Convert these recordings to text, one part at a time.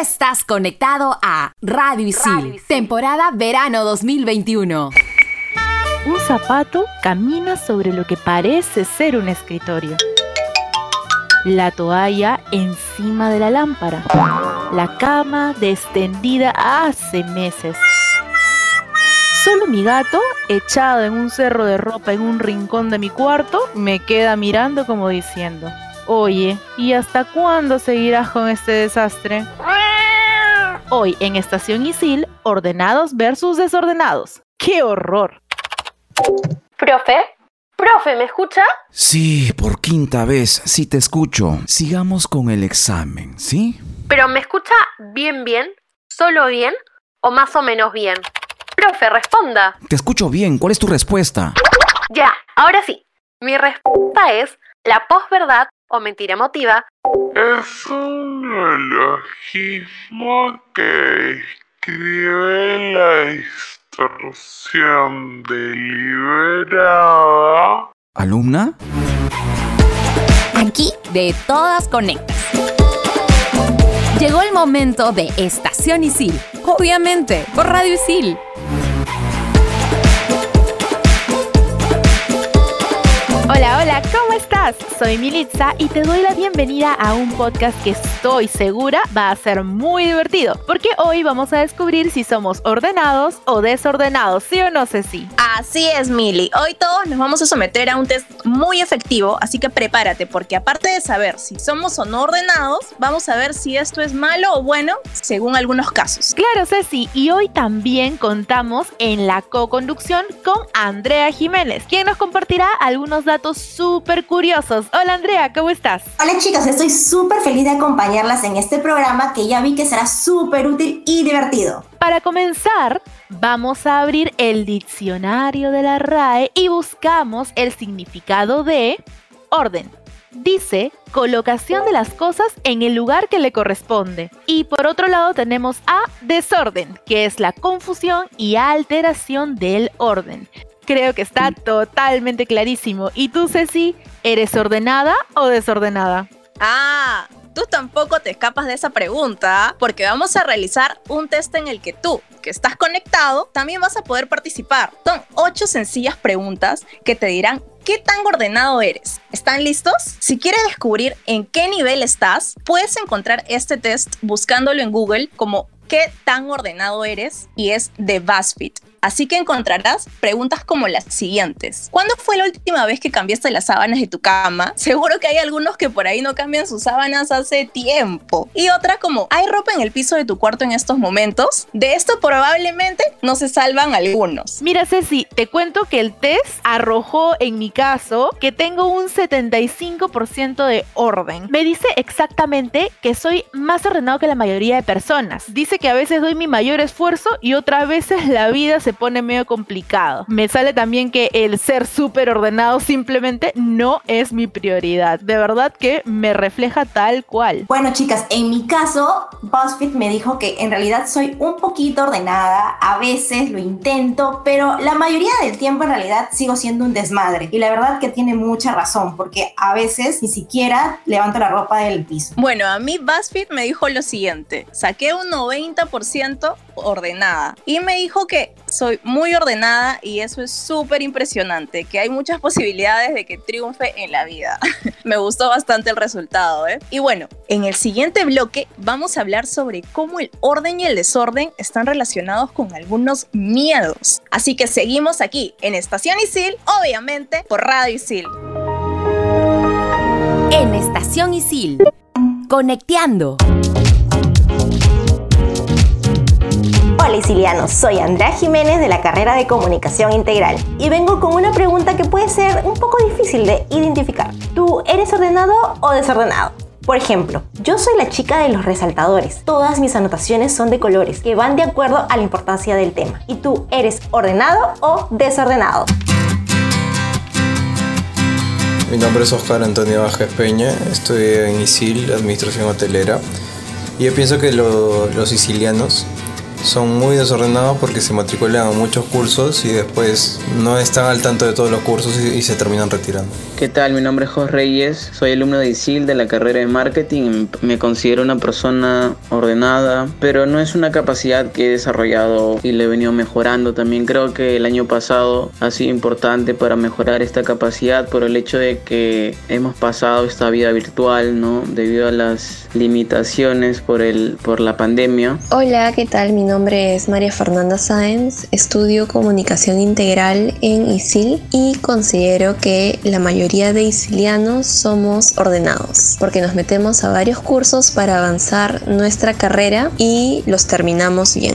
estás conectado a Radio Isil, temporada verano 2021. Un zapato camina sobre lo que parece ser un escritorio. La toalla encima de la lámpara. La cama descendida hace meses. Solo mi gato, echado en un cerro de ropa en un rincón de mi cuarto, me queda mirando como diciendo, Oye, ¿y hasta cuándo seguirás con este desastre? Hoy en Estación Isil, ordenados versus desordenados. ¡Qué horror! Profe, profe, ¿me escucha? Sí, por quinta vez, sí te escucho. Sigamos con el examen, ¿sí? Pero ¿me escucha bien, bien? ¿Solo bien? ¿O más o menos bien? Profe, responda. Te escucho bien, ¿cuál es tu respuesta? Ya, ahora sí. Mi respuesta es la posverdad o mentira emotiva. Es un neologismo que describe la distorsión deliberada. ¿Alumna? Aquí de todas conectas. Llegó el momento de Estación Isil, obviamente, por Radio Isil. Hola, ¿cómo estás? Soy Militza y te doy la bienvenida a un podcast que estoy segura va a ser muy divertido, porque hoy vamos a descubrir si somos ordenados o desordenados, ¿sí o no sé si? Así es, Mili. Hoy todos nos vamos a someter a un test muy efectivo, así que prepárate, porque aparte de saber si somos o no ordenados, vamos a ver si esto es malo o bueno, según algunos casos. Claro, Ceci, y hoy también contamos en la co-conducción con Andrea Jiménez, quien nos compartirá algunos datos súper curiosos. Hola Andrea, ¿cómo estás? Hola chicas, estoy súper feliz de acompañarlas en este programa que ya vi que será súper útil y divertido. Para comenzar, vamos a abrir el diccionario de la RAE y buscamos el significado de orden. Dice colocación de las cosas en el lugar que le corresponde. Y por otro lado tenemos a desorden, que es la confusión y alteración del orden. Creo que está totalmente clarísimo. ¿Y tú, Ceci, eres ordenada o desordenada? Ah, tú tampoco te escapas de esa pregunta, porque vamos a realizar un test en el que tú, que estás conectado, también vas a poder participar. Son ocho sencillas preguntas que te dirán qué tan ordenado eres. ¿Están listos? Si quieres descubrir en qué nivel estás, puedes encontrar este test buscándolo en Google como qué tan ordenado eres y es de BuzzFeed. Así que encontrarás preguntas como las siguientes. ¿Cuándo fue la última vez que cambiaste las sábanas de tu cama? Seguro que hay algunos que por ahí no cambian sus sábanas hace tiempo. Y otra como, ¿hay ropa en el piso de tu cuarto en estos momentos? De esto probablemente no se salvan algunos. Mira Ceci, te cuento que el test arrojó en mi caso que tengo un 75% de orden. Me dice exactamente que soy más ordenado que la mayoría de personas. Dice que a veces doy mi mayor esfuerzo y otras veces la vida se pone medio complicado. Me sale también que el ser súper ordenado simplemente no es mi prioridad. De verdad que me refleja tal cual. Bueno chicas, en mi caso, BuzzFeed me dijo que en realidad soy un poquito ordenada, a veces lo intento, pero la mayoría del tiempo en realidad sigo siendo un desmadre. Y la verdad que tiene mucha razón, porque a veces ni siquiera levanto la ropa del piso. Bueno, a mí BuzzFeed me dijo lo siguiente, saqué un 90% ordenada y me dijo que soy muy ordenada y eso es súper impresionante, que hay muchas posibilidades de que triunfe en la vida. me gustó bastante el resultado, ¿eh? Y bueno, en el siguiente bloque vamos a hablar sobre cómo el orden y el desorden están relacionados con algunos miedos. Así que seguimos aquí en Estación Isil, obviamente por Radio Isil. En Estación Isil, conecteando. Hola Isilianos, soy Andrea Jiménez de la carrera de Comunicación Integral y vengo con una pregunta que puede ser un poco difícil de identificar. ¿Tú eres ordenado o desordenado? Por ejemplo, yo soy la chica de los resaltadores. Todas mis anotaciones son de colores que van de acuerdo a la importancia del tema. ¿Y tú eres ordenado o desordenado? Mi nombre es Oscar Antonio Vázquez Peña, estudié en ISIL, Administración Hotelera, y yo pienso que lo- los sicilianos son muy desordenados porque se matriculan a muchos cursos y después no están al tanto de todos los cursos y, y se terminan retirando. ¿Qué tal? Mi nombre es Jos Reyes, soy alumno de ISIL de la carrera de marketing. Me considero una persona ordenada, pero no es una capacidad que he desarrollado y le he venido mejorando. También creo que el año pasado ha sido importante para mejorar esta capacidad por el hecho de que hemos pasado esta vida virtual, ¿no? Debido a las limitaciones por, el, por la pandemia. Hola, ¿qué tal? Mi nombre es María Fernanda Sáenz, estudio comunicación integral en ISIL y considero que la mayoría de isilianos somos ordenados porque nos metemos a varios cursos para avanzar nuestra carrera y los terminamos bien.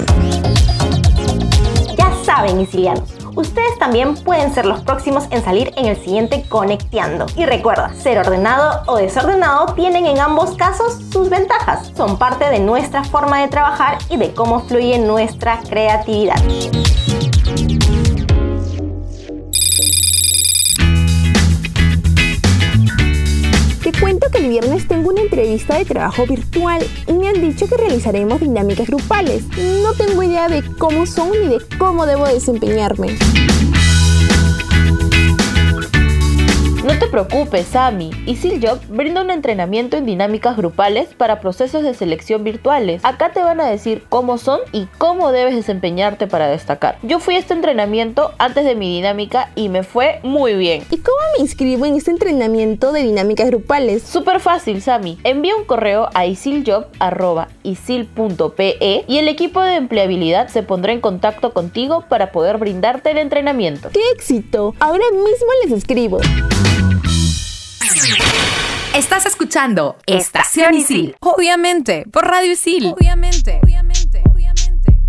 Ya saben, isilianos. Ustedes también pueden ser los próximos en salir en el siguiente Conecteando. Y recuerda, ser ordenado o desordenado tienen en ambos casos sus ventajas. Son parte de nuestra forma de trabajar y de cómo fluye nuestra creatividad. Viernes tengo una entrevista de trabajo virtual y me han dicho que realizaremos dinámicas grupales. No tengo idea de cómo son ni de cómo debo desempeñarme. No te preocupes, Sami. EasyJob brinda un entrenamiento en dinámicas grupales para procesos de selección virtuales. Acá te van a decir cómo son y cómo debes desempeñarte para destacar. Yo fui a este entrenamiento antes de mi dinámica y me fue muy bien. ¿Y cómo me inscribo en este entrenamiento de dinámicas grupales? Súper fácil, Sami. Envía un correo a isiljob.isil.pe y el equipo de empleabilidad se pondrá en contacto contigo para poder brindarte el entrenamiento. ¡Qué éxito! Ahora mismo les escribo. Estás escuchando Estación Isil. Obviamente, por Radio Isil. Obviamente, obviamente, obviamente.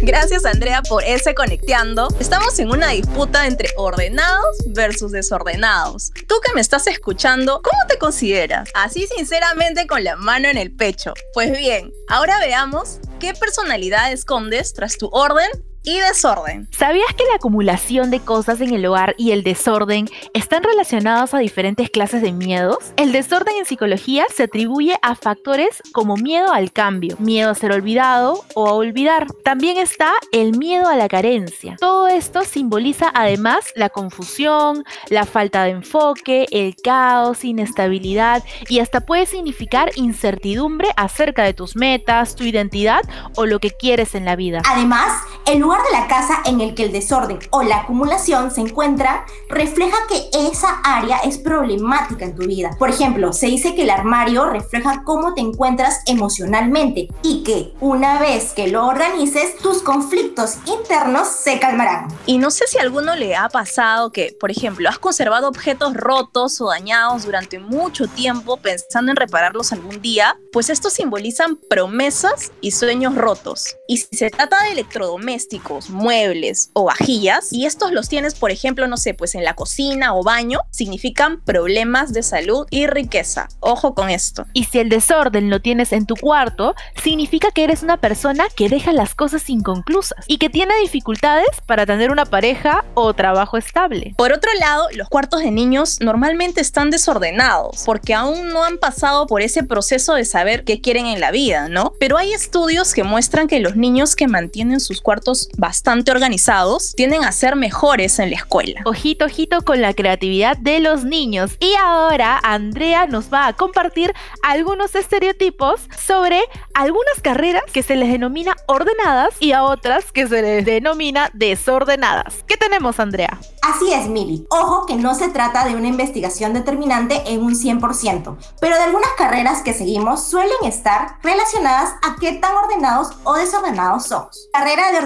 Gracias Andrea por ese conecteando. Estamos en una disputa entre ordenados versus desordenados. Tú que me estás escuchando, ¿cómo te consideras? Así sinceramente con la mano en el pecho. Pues bien, ahora veamos qué personalidad escondes tras tu orden y desorden. ¿Sabías que la acumulación de cosas en el hogar y el desorden están relacionados a diferentes clases de miedos? El desorden en psicología se atribuye a factores como miedo al cambio, miedo a ser olvidado o a olvidar. También está el miedo a la carencia. Todo esto simboliza además la confusión, la falta de enfoque, el caos, inestabilidad y hasta puede significar incertidumbre acerca de tus metas, tu identidad o lo que quieres en la vida. Además, el lugar de la casa en el que el desorden o la acumulación se encuentra refleja que esa área es problemática en tu vida. Por ejemplo, se dice que el armario refleja cómo te encuentras emocionalmente y que una vez que lo organices, tus conflictos internos se calmarán. Y no sé si a alguno le ha pasado que, por ejemplo, has conservado objetos rotos o dañados durante mucho tiempo pensando en repararlos algún día, pues estos simbolizan promesas y sueños rotos. Y si se trata de electrodomésticos, muebles o vajillas, y estos los tienes, por ejemplo, no sé, pues en la cocina o baño, significan problemas de salud y riqueza. Ojo con esto. Y si el desorden lo tienes en tu cuarto, significa que eres una persona que deja las cosas inconclusas y que tiene dificultades para tener una pareja o trabajo estable. Por otro lado, los cuartos de niños normalmente están desordenados porque aún no han pasado por ese proceso de saber qué quieren en la vida, ¿no? Pero hay estudios que muestran que los niños que mantienen sus cuartos bastante organizados tienden a ser mejores en la escuela. Ojito, ojito con la creatividad de los niños. Y ahora Andrea nos va a compartir algunos estereotipos sobre algunas carreras que se les denomina ordenadas y a otras que se les denomina desordenadas. ¿Qué tenemos, Andrea? Así es, Mili. Ojo que no se trata de una investigación determinante en un 100%, pero de algunas carreras que seguimos suelen estar relacionadas a qué tan ordenados o desordenados somos. Carrera de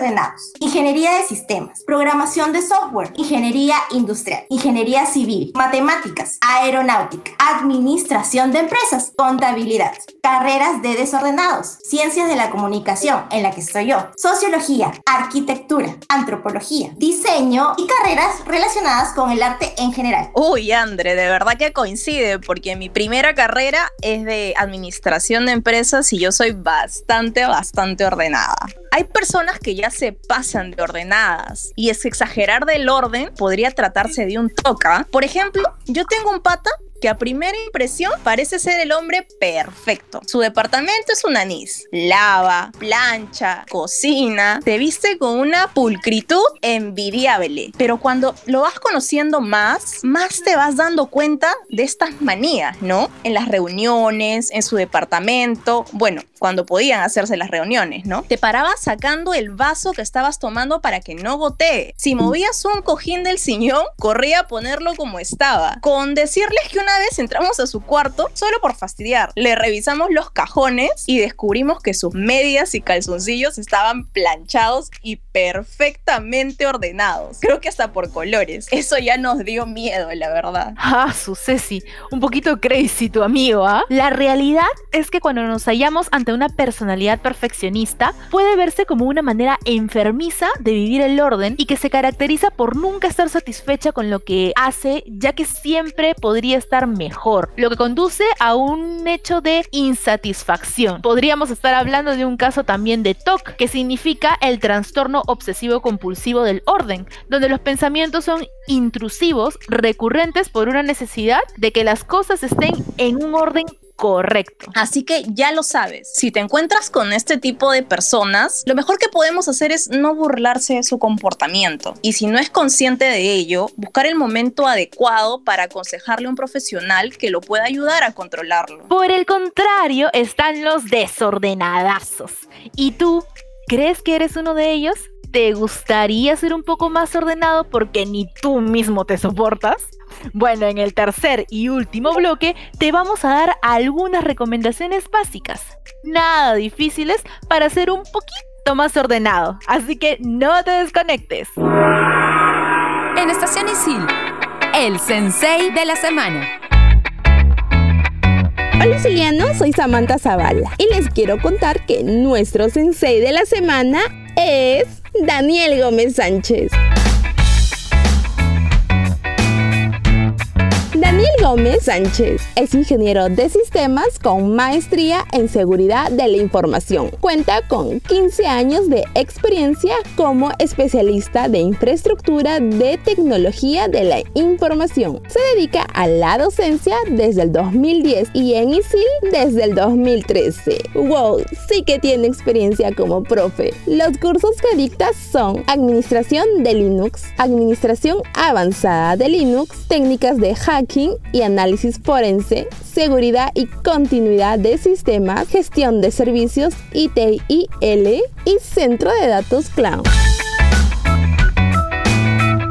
ingeniería de sistemas, programación de software, ingeniería industrial, ingeniería civil, matemáticas, aeronáutica, administración de empresas, contabilidad. Carreras de desordenados, ciencias de la comunicación, en la que estoy yo, sociología, arquitectura, antropología, diseño y carreras relacionadas con el arte en general. Uy, Andre, de verdad que coincide, porque mi primera carrera es de administración de empresas y yo soy bastante, bastante ordenada. Hay personas que ya se pasan de ordenadas y es exagerar del orden podría tratarse de un toca. Por ejemplo, yo tengo un pata que a primera impresión parece ser el hombre perfecto. Su departamento es un anís. Lava, plancha, cocina, te viste con una pulcritud envidiable. Pero cuando lo vas conociendo más, más te vas dando cuenta de estas manías, ¿no? En las reuniones, en su departamento, bueno, cuando podían hacerse las reuniones, ¿no? Te parabas sacando el vaso que estabas tomando para que no gotee. Si movías un cojín del sillón, corría a ponerlo como estaba. Con decirles que una vez entramos a su cuarto, solo por fastidiar, le revisamos los cajones y descubrimos que sus medias y calzoncillos estaban planchados y perfectamente ordenados. Creo que hasta por colores. Eso ya nos dio miedo, la verdad. Ah, su Ceci, un poquito crazy tu amigo, ¿ah? La realidad es que cuando nos hallamos ante una personalidad perfeccionista, puede verse como una manera enfermiza de vivir el orden y que se caracteriza por nunca estar satisfecha con lo que hace, ya que siempre podría estar mejor, lo que conduce a un hecho de insatisfacción. Podríamos estar hablando de un caso también de TOC, que significa el trastorno obsesivo compulsivo del orden, donde los pensamientos son intrusivos, recurrentes por una necesidad de que las cosas estén en un orden correcto. Así que ya lo sabes, si te encuentras con este tipo de personas, lo mejor que podemos hacer es no burlarse de su comportamiento. Y si no es consciente de ello, buscar el momento adecuado para aconsejarle a un profesional que lo pueda ayudar a controlarlo. Por el contrario, están los desordenadazos. ¿Y tú crees que eres uno de ellos? ¿Te gustaría ser un poco más ordenado porque ni tú mismo te soportas? Bueno, en el tercer y último bloque te vamos a dar algunas recomendaciones básicas, nada difíciles para ser un poquito más ordenado, así que no te desconectes. En Estación Isil, el sensei de la semana. Hola Siliano, soy Samantha Zavala y les quiero contar que nuestro sensei de la semana es Daniel Gómez Sánchez. Gómez Sánchez es ingeniero de sistemas con maestría en seguridad de la información. Cuenta con 15 años de experiencia como especialista de infraestructura de tecnología de la información. Se dedica a la docencia desde el 2010 y en ISIL desde el 2013. ¡Wow! Sí que tiene experiencia como profe. Los cursos que dicta son Administración de Linux, Administración Avanzada de Linux, técnicas de hacking, y análisis forense, seguridad y continuidad de sistemas, gestión de servicios ITIL y centro de datos cloud.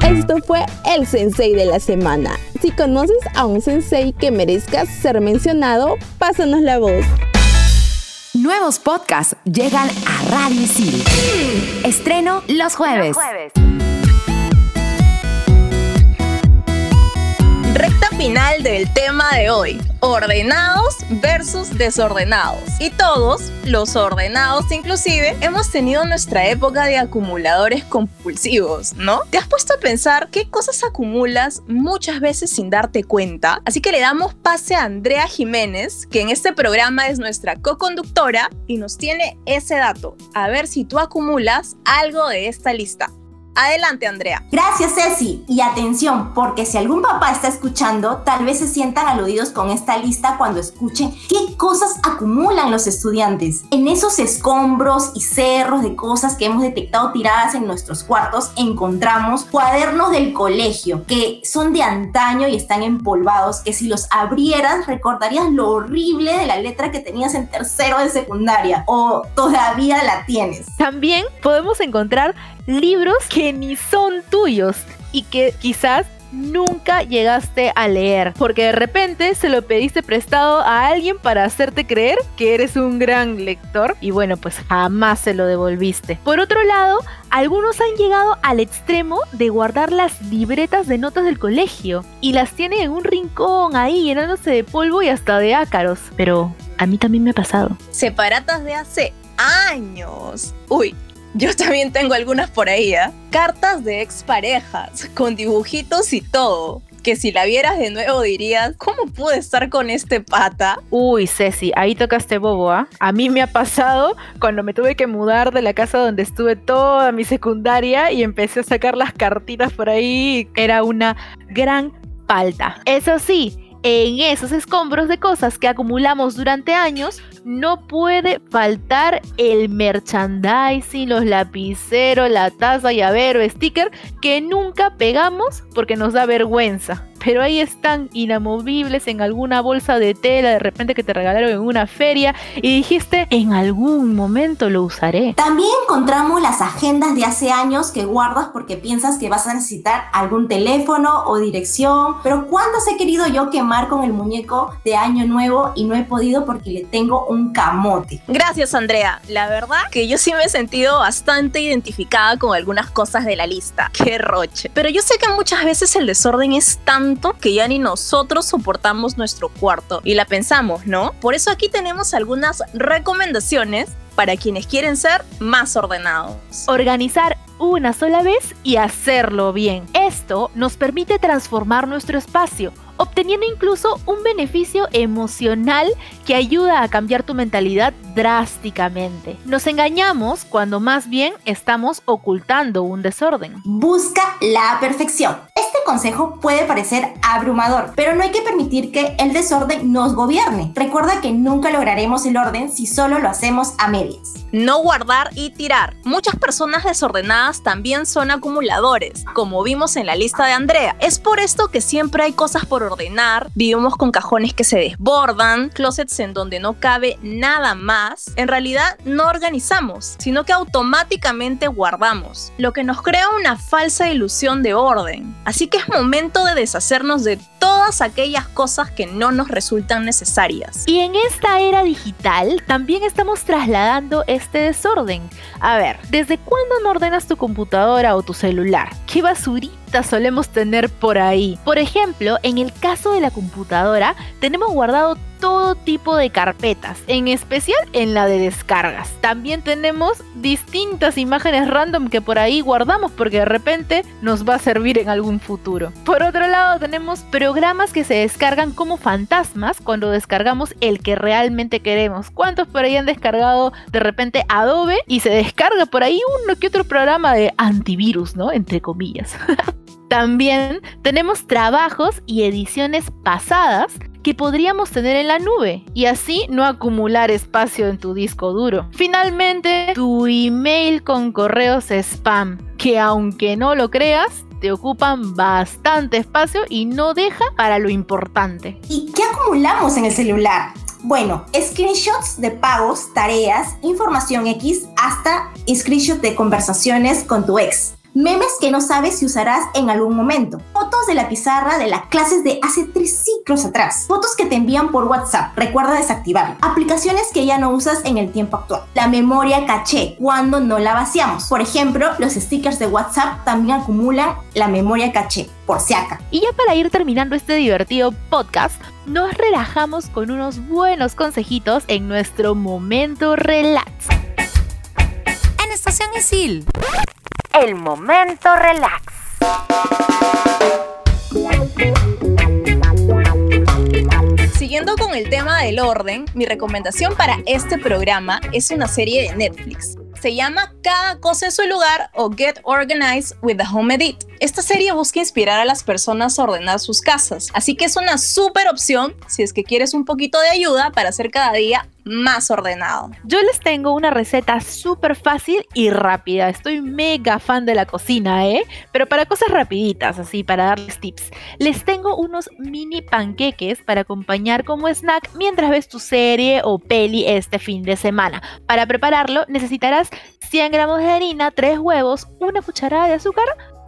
Esto fue el sensei de la semana. Si conoces a un sensei que merezca ser mencionado, pásanos la voz. Nuevos podcasts llegan a Radio Isil. Estreno los jueves. Del tema de hoy. Ordenados versus desordenados. Y todos, los ordenados inclusive, hemos tenido nuestra época de acumuladores compulsivos, ¿no? ¿Te has puesto a pensar qué cosas acumulas muchas veces sin darte cuenta? Así que le damos pase a Andrea Jiménez, que en este programa es nuestra co-conductora y nos tiene ese dato. A ver si tú acumulas algo de esta lista. Adelante, Andrea. Gracias, Ceci. Y atención, porque si algún papá está escuchando, tal vez se sientan aludidos con esta lista cuando escuchen qué cosas acumulan los estudiantes. En esos escombros y cerros de cosas que hemos detectado tiradas en nuestros cuartos, encontramos cuadernos del colegio que son de antaño y están empolvados, que si los abrieras recordarías lo horrible de la letra que tenías en tercero de secundaria o todavía la tienes. También podemos encontrar libros que ni son tuyos y que quizás nunca llegaste a leer, porque de repente se lo pediste prestado a alguien para hacerte creer que eres un gran lector y bueno, pues jamás se lo devolviste. Por otro lado, algunos han llegado al extremo de guardar las libretas de notas del colegio y las tienen en un rincón ahí llenándose de polvo y hasta de ácaros, pero a mí también me ha pasado. Separatas de hace años. Uy, yo también tengo algunas por ahí, ¿eh? Cartas de exparejas, con dibujitos y todo. Que si la vieras de nuevo dirías, ¿cómo pude estar con este pata? Uy, Ceci, ahí tocaste bobo, ¿ah? A mí me ha pasado cuando me tuve que mudar de la casa donde estuve toda mi secundaria y empecé a sacar las cartitas por ahí. Era una gran falta. Eso sí, en esos escombros de cosas que acumulamos durante años, no puede faltar el merchandising, los lapiceros, la taza, llavero, sticker que nunca pegamos porque nos da vergüenza pero ahí están inamovibles en alguna bolsa de tela de repente que te regalaron en una feria y dijiste en algún momento lo usaré. También encontramos las agendas de hace años que guardas porque piensas que vas a necesitar algún teléfono o dirección, pero ¿cuántas he querido yo quemar con el muñeco de año nuevo y no he podido porque le tengo un camote? Gracias Andrea, la verdad que yo sí me he sentido bastante identificada con algunas cosas de la lista, qué roche, pero yo sé que muchas veces el desorden es tan que ya ni nosotros soportamos nuestro cuarto y la pensamos, ¿no? Por eso aquí tenemos algunas recomendaciones para quienes quieren ser más ordenados. Organizar una sola vez y hacerlo bien. Esto nos permite transformar nuestro espacio obteniendo incluso un beneficio emocional que ayuda a cambiar tu mentalidad drásticamente. Nos engañamos cuando más bien estamos ocultando un desorden. Busca la perfección. Este consejo puede parecer abrumador, pero no hay que permitir que el desorden nos gobierne. Recuerda que nunca lograremos el orden si solo lo hacemos a medias. No guardar y tirar. Muchas personas desordenadas también son acumuladores, como vimos en la lista de Andrea. Es por esto que siempre hay cosas por ordenar, vivimos con cajones que se desbordan, closets en donde no cabe nada más. En realidad no organizamos, sino que automáticamente guardamos, lo que nos crea una falsa ilusión de orden. Así que es momento de deshacernos de todas aquellas cosas que no nos resultan necesarias. Y en esta era digital también estamos trasladando este desorden. A ver, ¿desde cuándo no ordenas tu computadora o tu celular? ¿Qué basurita? Solemos tener por ahí. Por ejemplo, en el caso de la computadora, tenemos guardado todo tipo de carpetas, en especial en la de descargas. También tenemos distintas imágenes random que por ahí guardamos porque de repente nos va a servir en algún futuro. Por otro lado, tenemos programas que se descargan como fantasmas cuando descargamos el que realmente queremos. ¿Cuántos por ahí han descargado de repente Adobe y se descarga por ahí uno que otro programa de antivirus, ¿no? Entre comillas. También tenemos trabajos y ediciones pasadas que podríamos tener en la nube y así no acumular espacio en tu disco duro. Finalmente, tu email con correos spam, que aunque no lo creas, te ocupan bastante espacio y no deja para lo importante. ¿Y qué acumulamos en el celular? Bueno, screenshots de pagos, tareas, información X, hasta screenshots de conversaciones con tu ex. Memes que no sabes si usarás en algún momento. Fotos de la pizarra de las clases de hace tres ciclos atrás. Fotos que te envían por WhatsApp. Recuerda desactivarlo. Aplicaciones que ya no usas en el tiempo actual. La memoria caché cuando no la vaciamos. Por ejemplo, los stickers de WhatsApp también acumulan la memoria caché. Por si acá. Y ya para ir terminando este divertido podcast, nos relajamos con unos buenos consejitos en nuestro momento relax. En Estación Isil el momento relax. Siguiendo con el tema del orden, mi recomendación para este programa es una serie de Netflix. Se llama Cada cosa en su lugar o Get Organized with the Home Edit. Esta serie busca inspirar a las personas a ordenar sus casas, así que es una súper opción si es que quieres un poquito de ayuda para hacer cada día más ordenado. Yo les tengo una receta súper fácil y rápida. Estoy mega fan de la cocina, ¿eh? Pero para cosas rapiditas, así, para darles tips. Les tengo unos mini panqueques para acompañar como snack mientras ves tu serie o peli este fin de semana. Para prepararlo necesitarás 100 gramos de harina, 3 huevos, una cucharada de azúcar,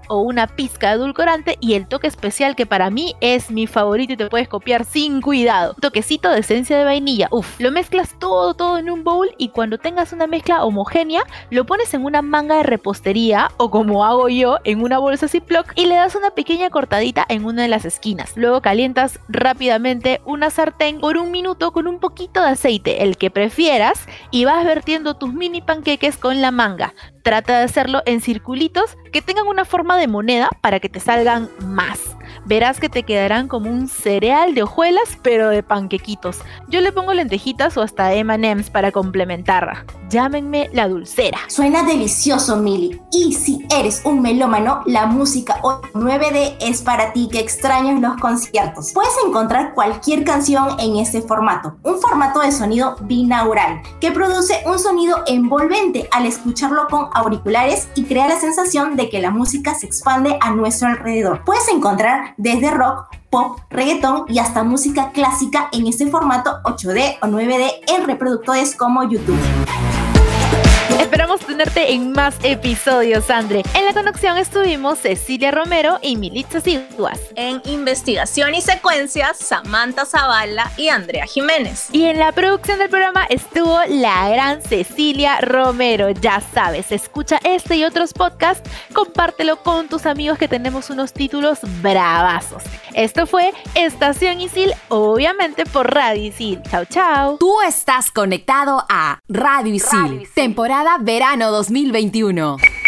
o una pizca de edulcorante y el toque especial que para mí es mi favorito y te puedes copiar sin cuidado. Toquecito de esencia de vainilla. Uf, lo mezclas todo, todo en un bowl y cuando tengas una mezcla homogénea, lo pones en una manga de repostería o como hago yo, en una bolsa Ziploc y le das una pequeña cortadita en una de las esquinas. Luego calientas rápidamente una sartén por un minuto con un poquito de aceite, el que prefieras, y vas vertiendo tus mini panqueques con la manga. Trata de hacerlo en circulitos que tengan una forma de moneda para que te salgan más. Verás que te quedarán como un cereal de hojuelas, pero de panquequitos. Yo le pongo lentejitas o hasta M&M's para complementar. Llámenme la dulcera. Suena delicioso, Mili. Y si eres un melómano, la música 9D es para ti que extrañas los conciertos. Puedes encontrar cualquier canción en este formato, un formato de sonido binaural que produce un sonido envolvente al escucharlo con auriculares y crea la sensación de que la música se expande a nuestro alrededor. Puedes encontrar desde rock, pop, reggaetón y hasta música clásica en este formato 8D o 9D en reproductores como YouTube. Esperamos tenerte en más episodios, Andre. En la conexión estuvimos Cecilia Romero y Militza Siguas. En investigación y secuencias, Samantha Zavala y Andrea Jiménez. Y en la producción del programa estuvo la gran Cecilia Romero. Ya sabes, escucha este y otros podcasts, compártelo con tus amigos que tenemos unos títulos bravazos. Esto fue Estación Isil, obviamente por Radio Isil. Chao, chao. Tú estás conectado a Radio Isil, verano 2021.